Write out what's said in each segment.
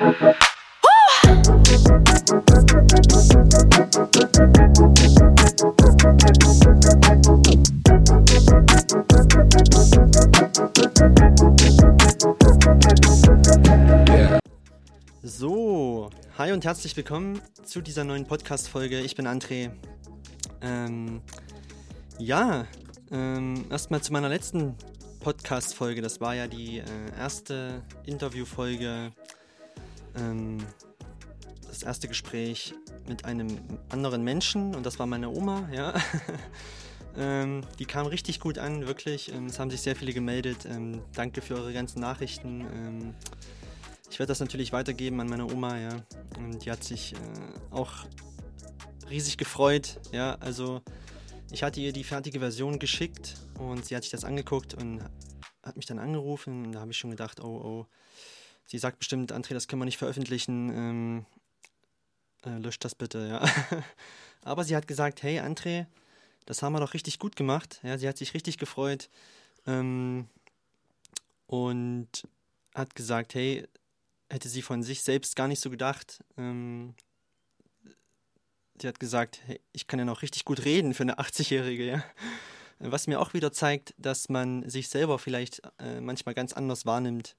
So, hi und herzlich willkommen zu dieser neuen Podcast-Folge. Ich bin André. Ähm, ja, ähm, erstmal zu meiner letzten Podcast-Folge. Das war ja die äh, erste Interview-Folge, ähm, das erste Gespräch mit einem anderen Menschen und das war meine Oma, ja. ähm, die kam richtig gut an, wirklich. Ähm, es haben sich sehr viele gemeldet. Ähm, danke für eure ganzen Nachrichten. Ähm, ich werde das natürlich weitergeben an meine Oma, ja. Und die hat sich äh, auch riesig gefreut, ja. Also ich hatte ihr die fertige Version geschickt und sie hat sich das angeguckt und hat mich dann angerufen und da habe ich schon gedacht, oh, oh, sie sagt bestimmt, André, das können wir nicht veröffentlichen, ähm, äh, löscht das bitte, ja. Aber sie hat gesagt, hey André, das haben wir doch richtig gut gemacht, ja, sie hat sich richtig gefreut ähm, und hat gesagt, hey, hätte sie von sich selbst gar nicht so gedacht, ähm, die hat gesagt, hey, ich kann ja noch richtig gut reden für eine 80-Jährige, ja. Was mir auch wieder zeigt, dass man sich selber vielleicht äh, manchmal ganz anders wahrnimmt,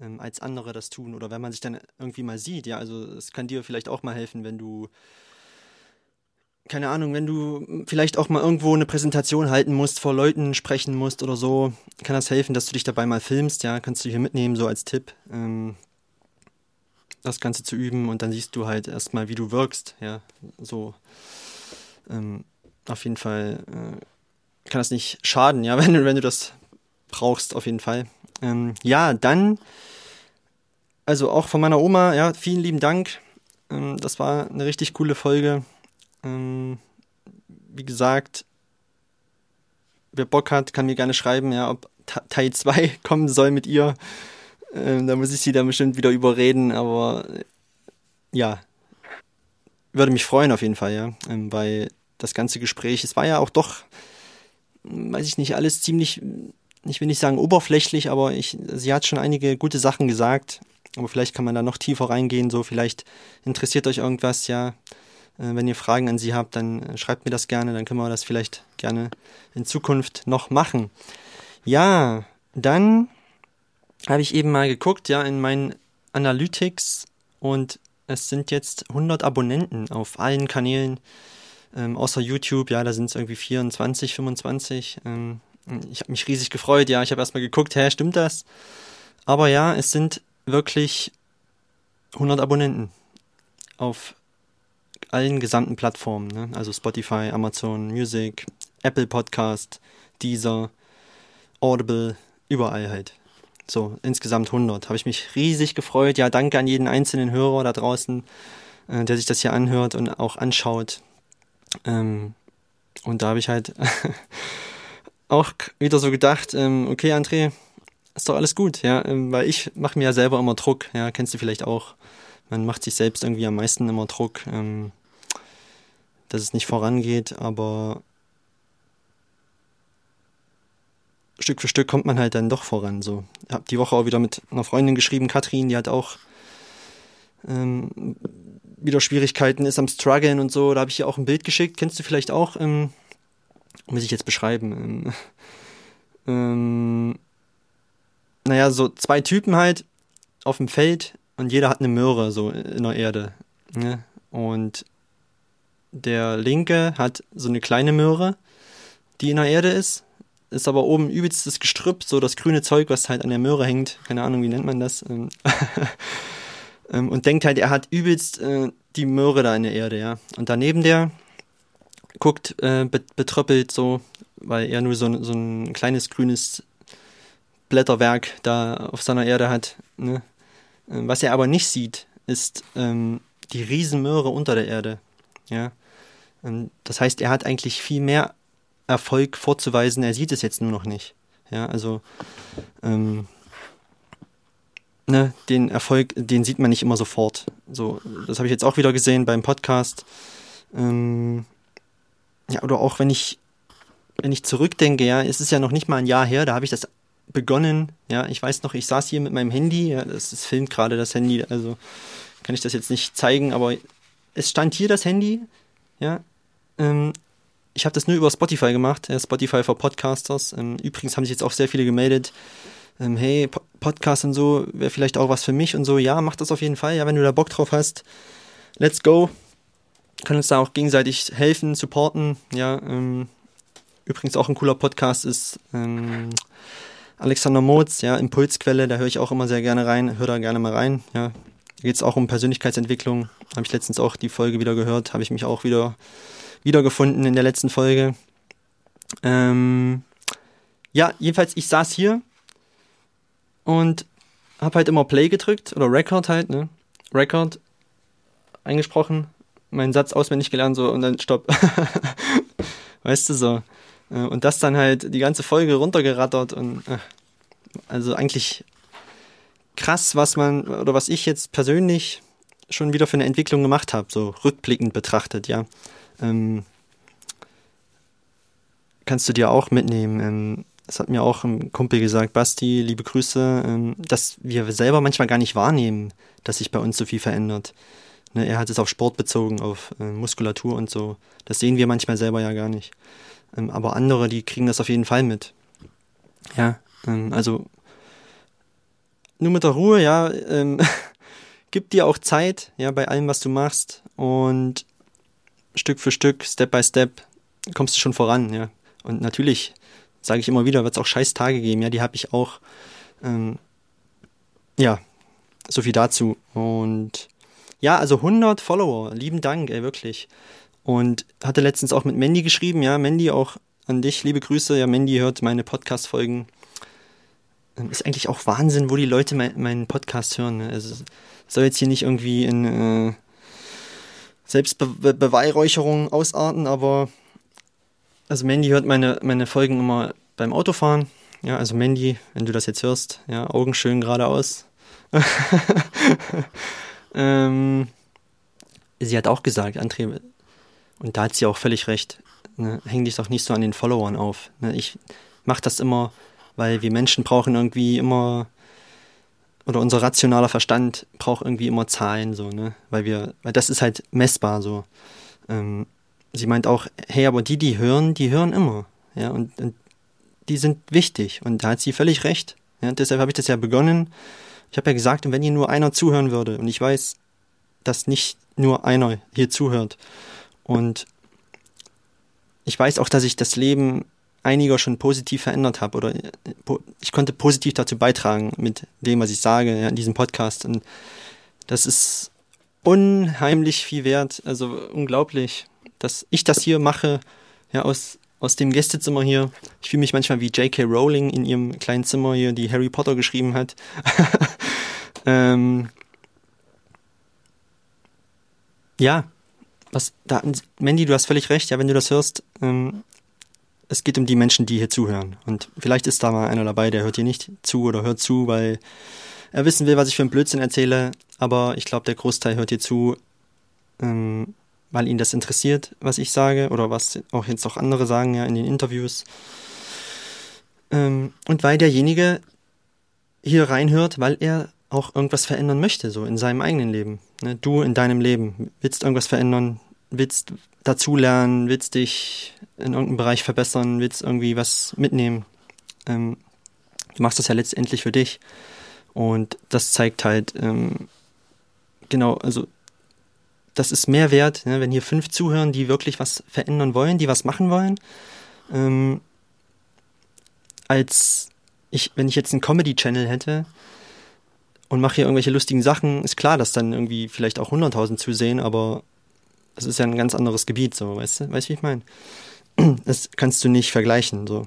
ähm, als andere das tun. Oder wenn man sich dann irgendwie mal sieht, ja. Also es kann dir vielleicht auch mal helfen, wenn du, keine Ahnung, wenn du vielleicht auch mal irgendwo eine Präsentation halten musst, vor Leuten sprechen musst oder so, kann das helfen, dass du dich dabei mal filmst, ja. Kannst du hier mitnehmen, so als Tipp. Ähm, das Ganze zu üben und dann siehst du halt erstmal, wie du wirkst. Ja, so ähm, auf jeden Fall äh, kann das nicht schaden, ja, wenn wenn du das brauchst, auf jeden Fall. Ähm, ja, dann, also auch von meiner Oma, ja, vielen lieben Dank. Ähm, das war eine richtig coole Folge. Ähm, wie gesagt, wer Bock hat, kann mir gerne schreiben, ja, ob Teil 2 kommen soll mit ihr. Ähm, da muss ich sie dann bestimmt wieder überreden, aber ja, würde mich freuen auf jeden Fall, ja, ähm, weil das ganze Gespräch, es war ja auch doch, weiß ich nicht, alles ziemlich, ich will nicht sagen oberflächlich, aber ich, sie hat schon einige gute Sachen gesagt, aber vielleicht kann man da noch tiefer reingehen, so vielleicht interessiert euch irgendwas, ja, äh, wenn ihr Fragen an sie habt, dann äh, schreibt mir das gerne, dann können wir das vielleicht gerne in Zukunft noch machen. Ja, dann habe ich eben mal geguckt, ja, in meinen Analytics und es sind jetzt 100 Abonnenten auf allen Kanälen, ähm, außer YouTube, ja, da sind es irgendwie 24, 25. Ähm, ich habe mich riesig gefreut, ja, ich habe erstmal geguckt, hä, stimmt das? Aber ja, es sind wirklich 100 Abonnenten auf allen gesamten Plattformen, ne? also Spotify, Amazon Music, Apple Podcast, Deezer, Audible, überall halt. So, insgesamt 100. Habe ich mich riesig gefreut. Ja, danke an jeden einzelnen Hörer da draußen, äh, der sich das hier anhört und auch anschaut. Ähm, und da habe ich halt auch wieder so gedacht, ähm, okay, André, ist doch alles gut, ja, ähm, weil ich mache mir ja selber immer Druck, ja, kennst du vielleicht auch. Man macht sich selbst irgendwie am meisten immer Druck, ähm, dass es nicht vorangeht, aber Stück für Stück kommt man halt dann doch voran. So. Ich habe die Woche auch wieder mit einer Freundin geschrieben, Katrin, die hat auch ähm, wieder Schwierigkeiten, ist am struggeln und so. Da habe ich ihr auch ein Bild geschickt, kennst du vielleicht auch? Ähm, muss ich jetzt beschreiben? Ähm, ähm, naja, so zwei Typen halt auf dem Feld und jeder hat eine Möhre so in der Erde. Ne? Und der linke hat so eine kleine Möhre, die in der Erde ist ist aber oben übelstes Gestrüpp, so das grüne Zeug, was halt an der Möhre hängt. Keine Ahnung, wie nennt man das. Ähm, ähm, und denkt halt, er hat übelst äh, die Möhre da in der Erde, ja. Und daneben der guckt äh, betröppelt so, weil er nur so, so ein kleines grünes Blätterwerk da auf seiner Erde hat. Ne? Ähm, was er aber nicht sieht, ist ähm, die Riesenmöhre unter der Erde. Ja. Ähm, das heißt, er hat eigentlich viel mehr Erfolg vorzuweisen, er sieht es jetzt nur noch nicht. Ja, also ähm, ne, den Erfolg, den sieht man nicht immer sofort. So, das habe ich jetzt auch wieder gesehen beim Podcast. Ähm, ja, oder auch wenn ich, wenn ich zurückdenke, ja, es ist ja noch nicht mal ein Jahr her, da habe ich das begonnen. Ja, ich weiß noch, ich saß hier mit meinem Handy, ja, das, das filmt gerade das Handy, also kann ich das jetzt nicht zeigen, aber es stand hier das Handy, ja. Ähm, ich habe das nur über Spotify gemacht, ja, Spotify for Podcasters. Ähm, übrigens haben sich jetzt auch sehr viele gemeldet, ähm, hey, po Podcast und so, wäre vielleicht auch was für mich und so. Ja, mach das auf jeden Fall, ja, wenn du da Bock drauf hast. Let's go. Können uns da auch gegenseitig helfen, supporten, ja. Ähm, übrigens auch ein cooler Podcast ist ähm, Alexander Motz, ja, Impulsquelle, da höre ich auch immer sehr gerne rein, hör da gerne mal rein, ja. Da geht es auch um Persönlichkeitsentwicklung. Habe ich letztens auch die Folge wieder gehört, habe ich mich auch wieder wiedergefunden in der letzten Folge. Ähm, ja, jedenfalls, ich saß hier und habe halt immer Play gedrückt oder Record halt, ne? Record eingesprochen, meinen Satz auswendig gelernt so und dann Stopp. weißt du so. Äh, und das dann halt die ganze Folge runtergerattert und äh, also eigentlich krass, was man oder was ich jetzt persönlich schon wieder für eine Entwicklung gemacht habe, so rückblickend betrachtet, ja. Ähm, kannst du dir auch mitnehmen. Ähm, das hat mir auch ein Kumpel gesagt, Basti, liebe Grüße, ähm, dass wir selber manchmal gar nicht wahrnehmen, dass sich bei uns so viel verändert. Ne, er hat es auf Sport bezogen, auf äh, Muskulatur und so. Das sehen wir manchmal selber ja gar nicht. Ähm, aber andere, die kriegen das auf jeden Fall mit. Ja, ähm, also nur mit der Ruhe, ja, ähm, gib dir auch Zeit, ja, bei allem, was du machst und Stück für Stück, Step by Step kommst du schon voran, ja. Und natürlich, sage ich immer wieder, wird es auch scheiß Tage geben, ja, die habe ich auch. Ähm, ja, so viel dazu. Und ja, also 100 Follower, lieben Dank, ey, wirklich. Und hatte letztens auch mit Mandy geschrieben, ja, Mandy auch an dich, liebe Grüße. Ja, Mandy hört meine Podcast-Folgen ähm, ist eigentlich auch Wahnsinn, wo die Leute mein, meinen Podcast hören. Ne? Also soll jetzt hier nicht irgendwie in äh, Selbstbeweihräucherung ausarten, aber also Mandy hört meine, meine Folgen immer beim Autofahren. Ja, also Mandy, wenn du das jetzt hörst, ja, Augen schön geradeaus. ähm, sie hat auch gesagt, André, und da hat sie auch völlig recht, ne, häng dich doch nicht so an den Followern auf. Ne? Ich mach das immer weil wir Menschen brauchen irgendwie immer oder unser rationaler Verstand braucht irgendwie immer Zahlen so, ne? Weil wir, weil das ist halt messbar so. Ähm, sie meint auch, hey, aber die, die hören, die hören immer, ja, und, und die sind wichtig und da hat sie völlig recht. Ja, deshalb habe ich das ja begonnen. Ich habe ja gesagt, wenn hier nur einer zuhören würde, und ich weiß, dass nicht nur einer hier zuhört, und ich weiß auch, dass ich das Leben einiger schon positiv verändert habe oder äh, ich konnte positiv dazu beitragen mit dem, was ich sage ja, in diesem Podcast. Und das ist unheimlich viel wert, also unglaublich, dass ich das hier mache, ja, aus, aus dem Gästezimmer hier. Ich fühle mich manchmal wie J.K. Rowling in ihrem kleinen Zimmer hier, die Harry Potter geschrieben hat. ähm, ja, was da, Mandy, du hast völlig recht, ja, wenn du das hörst, ähm, es geht um die Menschen, die hier zuhören. Und vielleicht ist da mal einer dabei, der hört hier nicht zu oder hört zu, weil er wissen will, was ich für einen Blödsinn erzähle. Aber ich glaube, der Großteil hört hier zu, ähm, weil ihn das interessiert, was ich sage oder was auch jetzt auch andere sagen ja in den Interviews. Ähm, und weil derjenige hier reinhört, weil er auch irgendwas verändern möchte, so in seinem eigenen Leben. Ne? Du in deinem Leben willst irgendwas verändern, willst dazulernen, willst dich in irgendeinem Bereich verbessern, willst irgendwie was mitnehmen. Ähm, du machst das ja letztendlich für dich. Und das zeigt halt, ähm, genau, also das ist mehr wert, ne, wenn hier fünf zuhören, die wirklich was verändern wollen, die was machen wollen, ähm, als ich, wenn ich jetzt einen Comedy-Channel hätte und mache hier irgendwelche lustigen Sachen, ist klar, dass dann irgendwie vielleicht auch 100.000 zusehen, aber es ist ja ein ganz anderes Gebiet, so, weißt du, weißt du, wie ich meine? Das kannst du nicht vergleichen, so.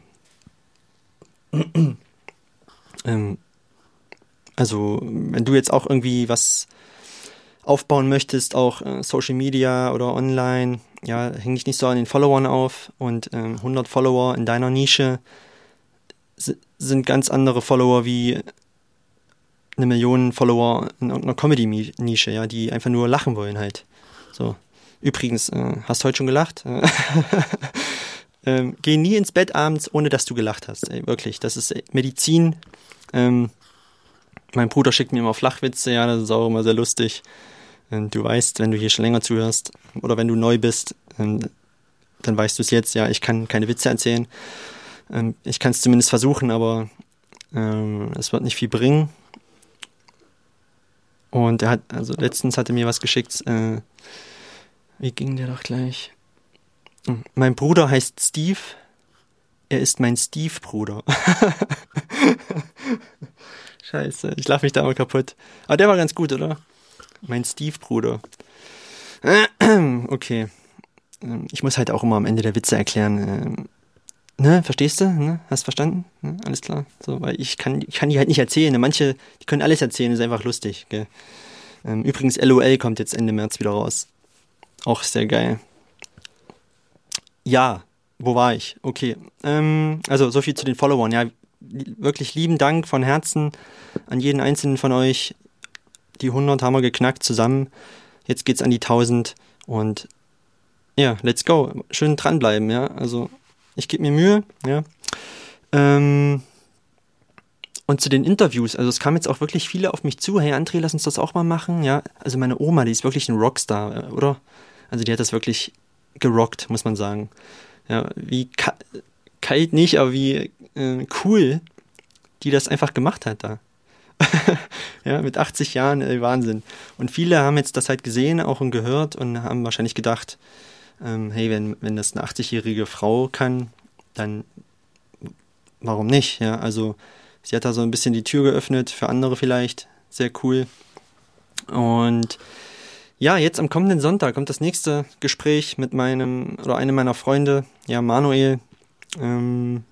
ähm, also, wenn du jetzt auch irgendwie was aufbauen möchtest, auch äh, Social Media oder online, ja, häng dich nicht so an den Followern auf und ähm, 100 Follower in deiner Nische sind ganz andere Follower wie eine Million Follower in irgendeiner Comedy-Nische, ja, die einfach nur lachen wollen halt. So. Übrigens, äh, hast du heute schon gelacht? ähm, geh nie ins Bett abends, ohne dass du gelacht hast. Ey, wirklich, das ist Medizin. Ähm, mein Bruder schickt mir immer Flachwitze, ja, das ist auch immer sehr lustig. Und du weißt, wenn du hier schon länger zuhörst oder wenn du neu bist, ähm, dann weißt du es jetzt, ja, ich kann keine Witze erzählen. Ähm, ich kann es zumindest versuchen, aber ähm, es wird nicht viel bringen. Und er hat, also letztens hat er mir was geschickt. Äh, wie ging der doch gleich? Hm, mein Bruder heißt Steve. Er ist mein Steve-Bruder. Scheiße, ich lache mich da mal kaputt. Aber der war ganz gut, oder? Mein Steve-Bruder. Okay. Ähm, ich muss halt auch immer am Ende der Witze erklären. Ähm, ne, verstehst du? Ne? Hast verstanden? Ne? Alles klar. So, weil ich kann, ich kann die halt nicht erzählen. Manche, die können alles erzählen, ist einfach lustig. Gell? Ähm, übrigens, LOL kommt jetzt Ende März wieder raus. Auch sehr geil. Ja, wo war ich? Okay. Ähm, also so viel zu den Followern. Ja, wirklich lieben Dank von Herzen an jeden einzelnen von euch. Die 100 haben wir geknackt zusammen. Jetzt geht's an die 1000 und ja, let's go. Schön dranbleiben, ja. Also ich gebe mir Mühe, ja. Ähm, und zu den Interviews, also es kamen jetzt auch wirklich viele auf mich zu, hey André, lass uns das auch mal machen, ja. Also meine Oma, die ist wirklich ein Rockstar, äh, oder? Also die hat das wirklich gerockt, muss man sagen. Ja, wie kalt nicht, aber wie äh, cool die das einfach gemacht hat da. ja, mit 80 Jahren, ey, Wahnsinn. Und viele haben jetzt das halt gesehen, auch und gehört und haben wahrscheinlich gedacht, ähm, hey, wenn, wenn das eine 80-jährige Frau kann, dann warum nicht? Ja, also sie hat da so ein bisschen die Tür geöffnet für andere vielleicht. Sehr cool. Und ja, jetzt am kommenden Sonntag kommt das nächste Gespräch mit meinem oder einem meiner Freunde, ja, Manuel. Ähm,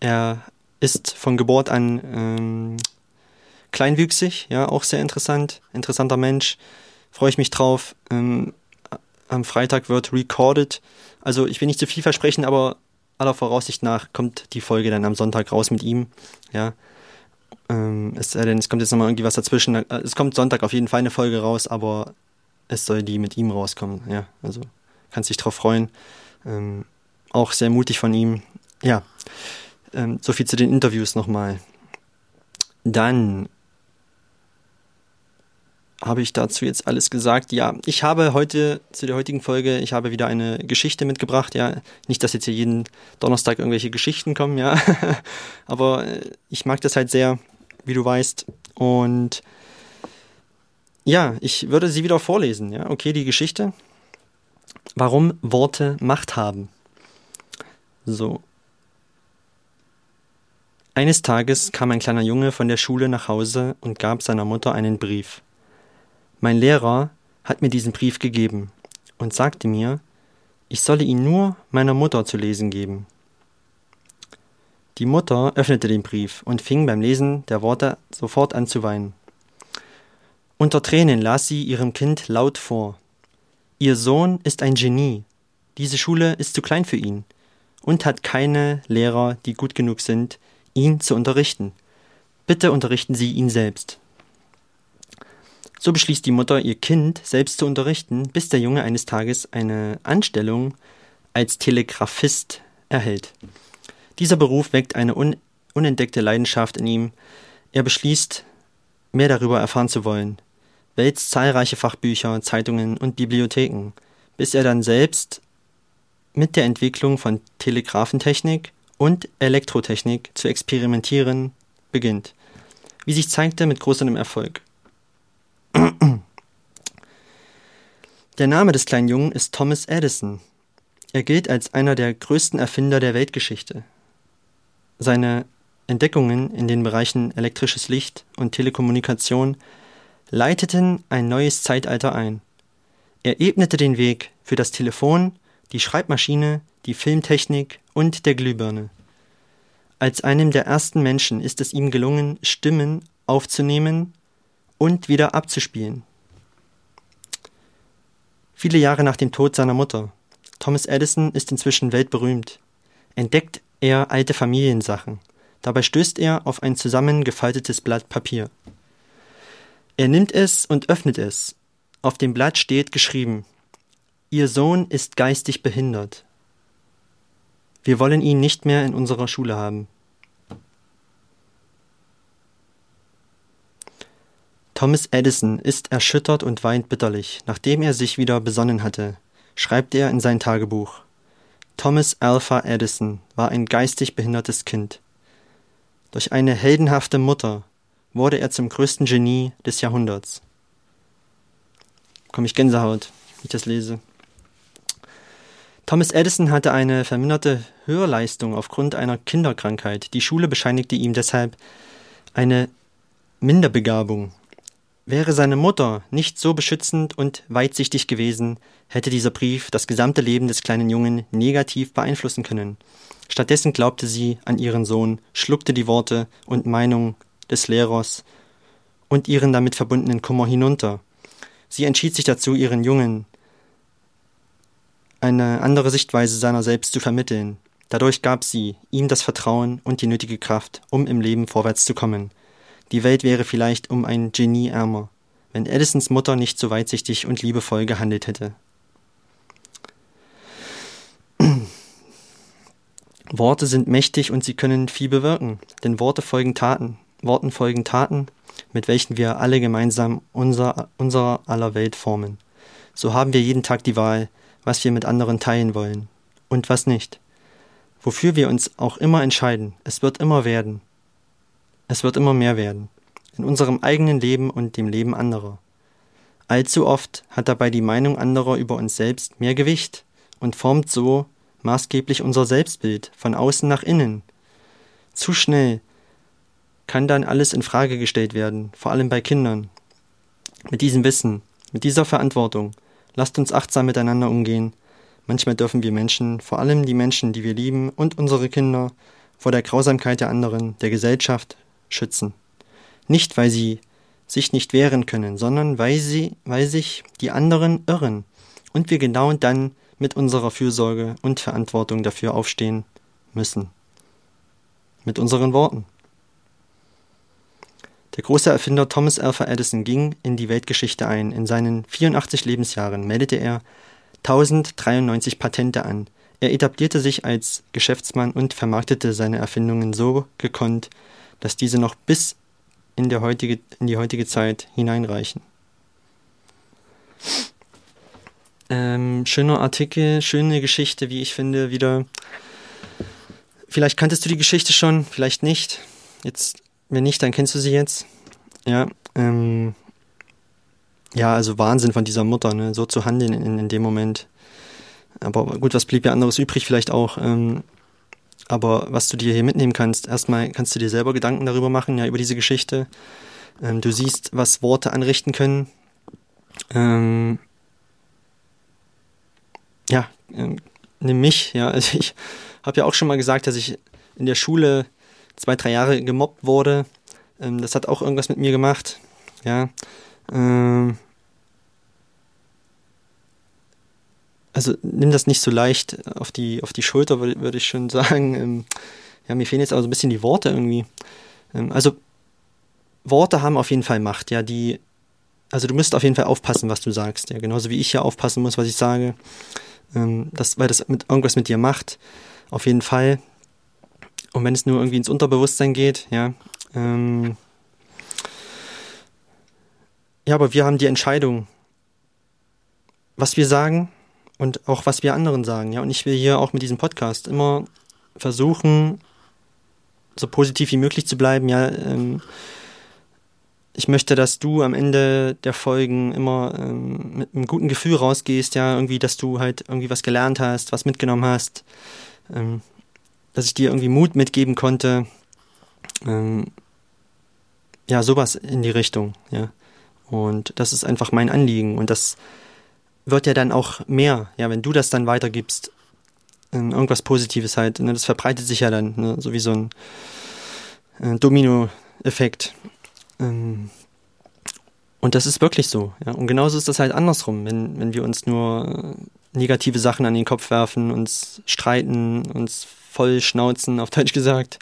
er ist von Geburt an ähm, kleinwüchsig, ja, auch sehr interessant, interessanter Mensch. Freue ich mich drauf. Ähm, am Freitag wird recorded. Also ich will nicht zu viel versprechen, aber aller Voraussicht nach kommt die Folge dann am Sonntag raus mit ihm. Ja. Ähm, es sei denn, es kommt jetzt nochmal irgendwie was dazwischen. Äh, es kommt Sonntag auf jeden Fall eine Folge raus, aber es soll die mit ihm rauskommen. Ja, also kannst dich drauf freuen. Ähm, auch sehr mutig von ihm. Ja. Ähm, so viel zu den Interviews nochmal. Dann habe ich dazu jetzt alles gesagt? Ja, ich habe heute zu der heutigen Folge, ich habe wieder eine Geschichte mitgebracht, ja. Nicht, dass jetzt hier jeden Donnerstag irgendwelche Geschichten kommen, ja. Aber äh, ich mag das halt sehr, wie du weißt. Und ja, ich würde sie wieder vorlesen, ja. Okay, die Geschichte. Warum Worte Macht haben. So. Eines Tages kam ein kleiner Junge von der Schule nach Hause und gab seiner Mutter einen Brief. Mein Lehrer hat mir diesen Brief gegeben und sagte mir, ich solle ihn nur meiner Mutter zu lesen geben. Die Mutter öffnete den Brief und fing beim Lesen der Worte sofort an zu weinen. Unter Tränen las sie ihrem Kind laut vor. Ihr Sohn ist ein Genie. Diese Schule ist zu klein für ihn und hat keine Lehrer, die gut genug sind, ihn zu unterrichten. Bitte unterrichten Sie ihn selbst. So beschließt die Mutter, ihr Kind selbst zu unterrichten, bis der Junge eines Tages eine Anstellung als Telegraphist erhält. Dieser Beruf weckt eine un unentdeckte Leidenschaft in ihm. Er beschließt, mehr darüber erfahren zu wollen, wälzt zahlreiche Fachbücher, Zeitungen und Bibliotheken, bis er dann selbst mit der Entwicklung von Telegraphentechnik und Elektrotechnik zu experimentieren beginnt. Wie sich zeigte, mit großem Erfolg. Der Name des kleinen Jungen ist Thomas Edison. Er gilt als einer der größten Erfinder der Weltgeschichte. Seine Entdeckungen in den Bereichen elektrisches Licht und Telekommunikation leiteten ein neues Zeitalter ein. Er ebnete den Weg für das Telefon, die Schreibmaschine, die Filmtechnik und der Glühbirne. Als einem der ersten Menschen ist es ihm gelungen, Stimmen aufzunehmen und wieder abzuspielen. Viele Jahre nach dem Tod seiner Mutter, Thomas Edison ist inzwischen weltberühmt, entdeckt er alte Familiensachen. Dabei stößt er auf ein zusammengefaltetes Blatt Papier. Er nimmt es und öffnet es. Auf dem Blatt steht geschrieben Ihr Sohn ist geistig behindert. Wir wollen ihn nicht mehr in unserer Schule haben. Thomas Edison ist erschüttert und weint bitterlich. Nachdem er sich wieder besonnen hatte, schreibt er in sein Tagebuch. Thomas Alpha Edison war ein geistig behindertes Kind. Durch eine heldenhafte Mutter wurde er zum größten Genie des Jahrhunderts. Komme ich Gänsehaut, wenn ich das lese. Thomas Edison hatte eine verminderte Hörleistung aufgrund einer Kinderkrankheit. Die Schule bescheinigte ihm deshalb eine Minderbegabung. Wäre seine Mutter nicht so beschützend und weitsichtig gewesen, hätte dieser Brief das gesamte Leben des kleinen Jungen negativ beeinflussen können. Stattdessen glaubte sie an ihren Sohn, schluckte die Worte und Meinung des Lehrers und ihren damit verbundenen Kummer hinunter. Sie entschied sich dazu, ihren Jungen eine andere Sichtweise seiner selbst zu vermitteln. Dadurch gab sie ihm das Vertrauen und die nötige Kraft, um im Leben vorwärts zu kommen. Die Welt wäre vielleicht um ein Genie ärmer, wenn Edisons Mutter nicht so weitsichtig und liebevoll gehandelt hätte. Worte sind mächtig und sie können viel bewirken, denn Worte folgen Taten. Worten folgen Taten, mit welchen wir alle gemeinsam unser, unserer aller Welt formen. So haben wir jeden Tag die Wahl, was wir mit anderen teilen wollen und was nicht. Wofür wir uns auch immer entscheiden, es wird immer werden. Es wird immer mehr werden. In unserem eigenen Leben und dem Leben anderer. Allzu oft hat dabei die Meinung anderer über uns selbst mehr Gewicht und formt so maßgeblich unser Selbstbild von außen nach innen. Zu schnell kann dann alles in Frage gestellt werden, vor allem bei Kindern. Mit diesem Wissen, mit dieser Verantwortung Lasst uns achtsam miteinander umgehen. Manchmal dürfen wir Menschen, vor allem die Menschen, die wir lieben und unsere Kinder, vor der Grausamkeit der anderen, der Gesellschaft, schützen. Nicht, weil sie sich nicht wehren können, sondern weil sie, weil sich die anderen irren und wir genau dann mit unserer Fürsorge und Verantwortung dafür aufstehen müssen. Mit unseren Worten. Der große Erfinder Thomas Alpha Edison ging in die Weltgeschichte ein. In seinen 84 Lebensjahren meldete er 1093 Patente an. Er etablierte sich als Geschäftsmann und vermarktete seine Erfindungen so gekonnt, dass diese noch bis in, heutige, in die heutige Zeit hineinreichen. Ähm, schöner Artikel, schöne Geschichte, wie ich finde, wieder. Vielleicht kanntest du die Geschichte schon, vielleicht nicht. Jetzt wenn nicht, dann kennst du sie jetzt. Ja, ähm, ja, also Wahnsinn von dieser Mutter, ne? so zu handeln in, in dem Moment. Aber gut, was blieb ja anderes übrig vielleicht auch. Ähm, aber was du dir hier mitnehmen kannst, erstmal kannst du dir selber Gedanken darüber machen, ja, über diese Geschichte. Ähm, du siehst, was Worte anrichten können. Ähm, ja, ähm, nimm mich, ja, also ich habe ja auch schon mal gesagt, dass ich in der Schule zwei, drei Jahre gemobbt wurde. Ähm, das hat auch irgendwas mit mir gemacht. Ja. Ähm, also nimm das nicht so leicht auf die, auf die Schulter, würde würd ich schon sagen. Ähm, ja, mir fehlen jetzt aber so ein bisschen die Worte irgendwie. Ähm, also Worte haben auf jeden Fall Macht, ja, die, also du musst auf jeden Fall aufpassen, was du sagst, ja, genauso wie ich ja aufpassen muss, was ich sage, ähm, das, weil das mit, irgendwas mit dir macht, auf jeden Fall. Und wenn es nur irgendwie ins Unterbewusstsein geht, ja. Ähm, ja, aber wir haben die Entscheidung, was wir sagen und auch was wir anderen sagen, ja. Und ich will hier auch mit diesem Podcast immer versuchen, so positiv wie möglich zu bleiben, ja. Ähm, ich möchte, dass du am Ende der Folgen immer ähm, mit einem guten Gefühl rausgehst, ja, irgendwie, dass du halt irgendwie was gelernt hast, was mitgenommen hast. Ähm, dass ich dir irgendwie Mut mitgeben konnte. Ähm, ja, sowas in die Richtung, ja. Und das ist einfach mein Anliegen. Und das wird ja dann auch mehr, ja, wenn du das dann weitergibst. Irgendwas Positives halt. Ne, das verbreitet sich ja dann, ne, so wie so ein äh, Domino-Effekt. Ähm, und das ist wirklich so, ja. Und genauso ist das halt andersrum, wenn, wenn wir uns nur negative Sachen an den Kopf werfen, uns streiten, uns voll schnauzen, auf Deutsch gesagt.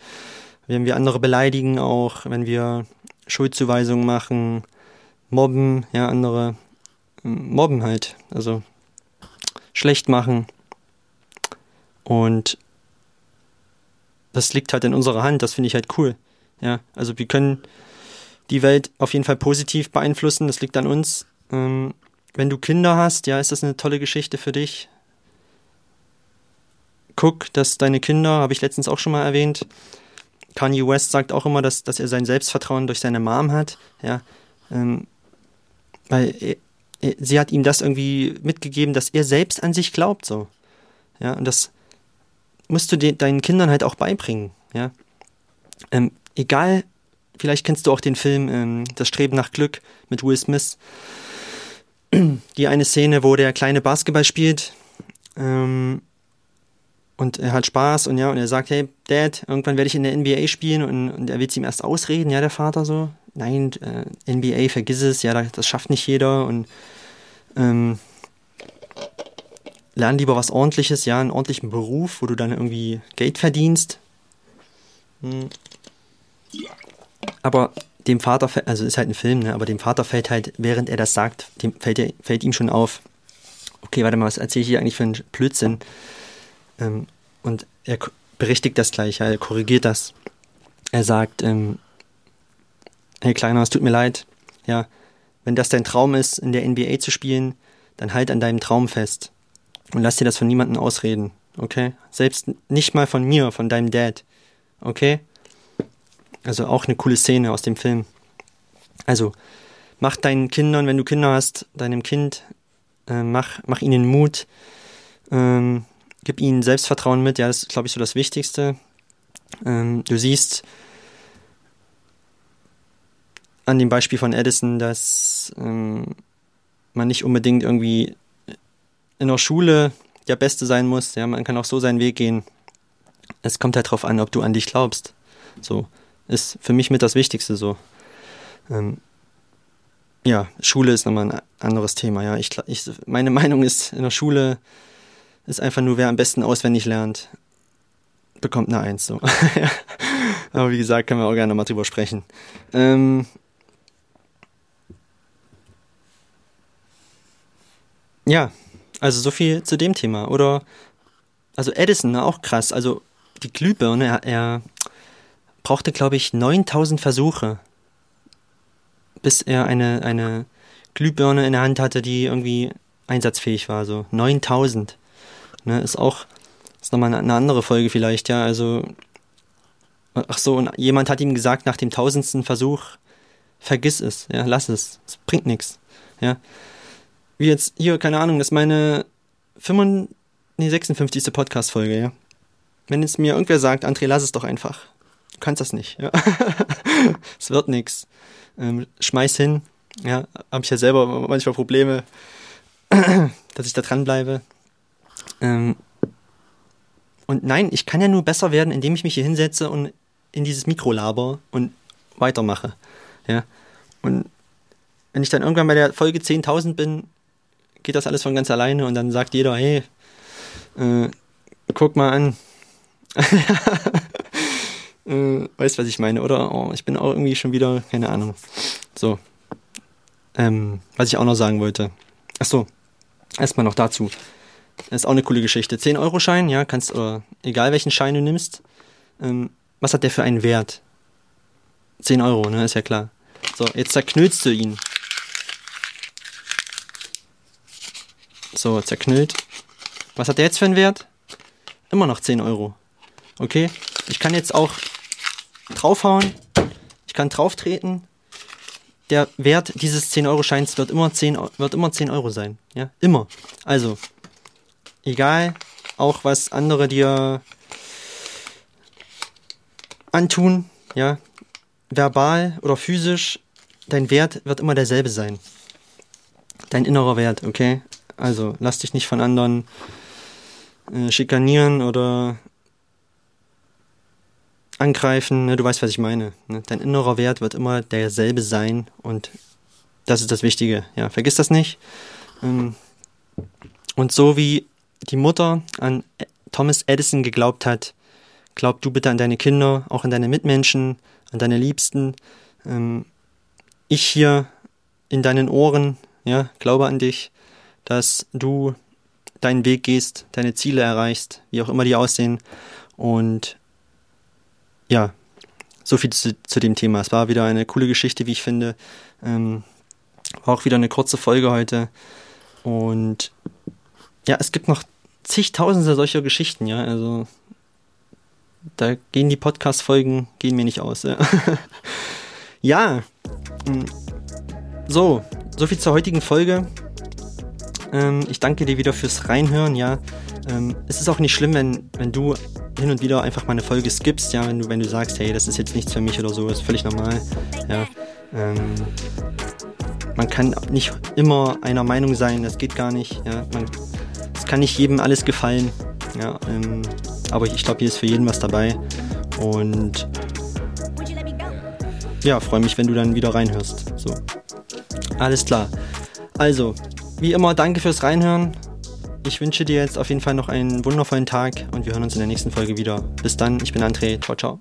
Wenn wir andere beleidigen auch, wenn wir Schuldzuweisungen machen, mobben, ja, andere ähm, mobben halt, also schlecht machen. Und das liegt halt in unserer Hand, das finde ich halt cool. Ja, also wir können die Welt auf jeden Fall positiv beeinflussen, das liegt an uns. Ähm, wenn du Kinder hast, ja, ist das eine tolle Geschichte für dich. Guck, dass deine Kinder, habe ich letztens auch schon mal erwähnt, Kanye West sagt auch immer, dass, dass er sein Selbstvertrauen durch seine Mom hat, ja, ähm, weil er, er, sie hat ihm das irgendwie mitgegeben, dass er selbst an sich glaubt, so, ja, und das musst du de deinen Kindern halt auch beibringen, ja, ähm, egal, vielleicht kennst du auch den Film ähm, Das Streben nach Glück mit Will Smith, die eine Szene, wo der kleine Basketball spielt, ähm, und er hat Spaß und ja, und er sagt, hey, Dad, irgendwann werde ich in der NBA spielen und, und er will es ihm erst ausreden, ja, der Vater so. Nein, äh, NBA, vergiss es, ja, das schafft nicht jeder und ähm, lern lieber was ordentliches, ja, einen ordentlichen Beruf, wo du dann irgendwie Geld verdienst. Hm. Aber dem Vater, also ist halt ein Film, ne, aber dem Vater fällt halt, während er das sagt, dem fällt, fällt ihm schon auf, okay, warte mal, was erzähle ich hier eigentlich für einen Blödsinn? Ähm, und er berichtigt das gleich, er korrigiert das. Er sagt, ähm, hey Kleiner, es tut mir leid, ja, wenn das dein Traum ist, in der NBA zu spielen, dann halt an deinem Traum fest. Und lass dir das von niemandem ausreden, okay? Selbst nicht mal von mir, von deinem Dad, okay? Also auch eine coole Szene aus dem Film. Also, mach deinen Kindern, wenn du Kinder hast, deinem Kind, äh, mach, mach ihnen Mut, ähm, gib ihnen Selbstvertrauen mit, ja, das ist, glaube ich, so das Wichtigste. Ähm, du siehst an dem Beispiel von Edison, dass ähm, man nicht unbedingt irgendwie in der Schule der Beste sein muss, ja, man kann auch so seinen Weg gehen. Es kommt halt darauf an, ob du an dich glaubst. So, ist für mich mit das Wichtigste so. Ähm, ja, Schule ist nochmal ein anderes Thema, ja. Ich, ich, meine Meinung ist, in der Schule ist einfach nur, wer am besten auswendig lernt, bekommt eine Eins. So. Aber wie gesagt, können wir auch gerne mal drüber sprechen. Ähm ja, also so viel zu dem Thema. Oder, also Edison, ne, auch krass. Also die Glühbirne, er, er brauchte, glaube ich, 9000 Versuche, bis er eine, eine Glühbirne in der Hand hatte, die irgendwie einsatzfähig war. So 9000. Ne, ist auch, ist nochmal eine andere Folge vielleicht, ja, also, ach so, und jemand hat ihm gesagt, nach dem tausendsten Versuch, vergiss es, ja, lass es, es bringt nichts, ja. Wie jetzt, hier, keine Ahnung, das ist meine 55, nee, 56. Podcast-Folge, ja. Wenn jetzt mir irgendwer sagt, André, lass es doch einfach. Du kannst das nicht, ja. es wird nichts. Ähm, schmeiß hin, ja, habe ich ja selber manchmal Probleme, dass ich da dranbleibe. Ähm, und nein, ich kann ja nur besser werden, indem ich mich hier hinsetze und in dieses Mikro laber und weitermache. Ja. Und wenn ich dann irgendwann bei der Folge 10.000 bin, geht das alles von ganz alleine und dann sagt jeder, hey, äh, guck mal an. äh, weißt was ich meine, oder? Oh, ich bin auch irgendwie schon wieder, keine Ahnung. So. Ähm, was ich auch noch sagen wollte. Achso, erstmal noch dazu. Das ist auch eine coole Geschichte. 10-Euro-Schein, ja, kannst, oder egal welchen Schein du nimmst, ähm, was hat der für einen Wert? 10 Euro, ne, ist ja klar. So, jetzt zerknüllst du ihn. So, zerknüllt. Was hat der jetzt für einen Wert? Immer noch 10 Euro. Okay? Ich kann jetzt auch draufhauen. Ich kann drauftreten. Der Wert dieses 10-Euro-Scheins wird immer 10, wird immer 10 Euro sein. Ja? Immer. Also, egal, auch was andere dir antun, ja, verbal oder physisch, dein Wert wird immer derselbe sein. Dein innerer Wert, okay? Also lass dich nicht von anderen äh, schikanieren oder angreifen, ne? du weißt, was ich meine. Ne? Dein innerer Wert wird immer derselbe sein und das ist das Wichtige. Ja, vergiss das nicht. Ähm, und so wie die Mutter an Thomas Edison geglaubt hat, glaub du bitte an deine Kinder, auch an deine Mitmenschen, an deine Liebsten. Ähm, ich hier in deinen Ohren, ja, glaube an dich, dass du deinen Weg gehst, deine Ziele erreichst, wie auch immer die aussehen. Und ja, so viel zu, zu, dem Thema. Es war wieder eine coole Geschichte, wie ich finde. Ähm, auch wieder eine kurze Folge heute. Und ja, es gibt noch zigtausende solcher Geschichten, ja. Also da gehen die Podcast-Folgen, gehen mir nicht aus. Ja. ja. Hm. So, so viel zur heutigen Folge. Ähm, ich danke dir wieder fürs Reinhören, ja. Ähm, es ist auch nicht schlimm, wenn, wenn du hin und wieder einfach mal eine Folge skippst, ja, wenn du, wenn du sagst, hey, das ist jetzt nichts für mich oder so, ist völlig normal. Ja. Ähm, man kann nicht immer einer Meinung sein, das geht gar nicht. Ja. Man, kann nicht jedem alles gefallen. Ja, ähm, aber ich glaube, hier ist für jeden was dabei. Und ja, freue mich, wenn du dann wieder reinhörst. So. Alles klar. Also, wie immer, danke fürs Reinhören. Ich wünsche dir jetzt auf jeden Fall noch einen wundervollen Tag und wir hören uns in der nächsten Folge wieder. Bis dann, ich bin André. Ciao, ciao.